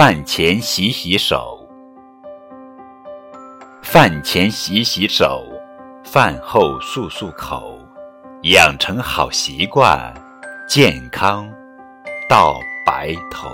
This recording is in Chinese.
饭前洗洗手。饭前洗洗手饭后漱漱口。养成好习惯健康到白头。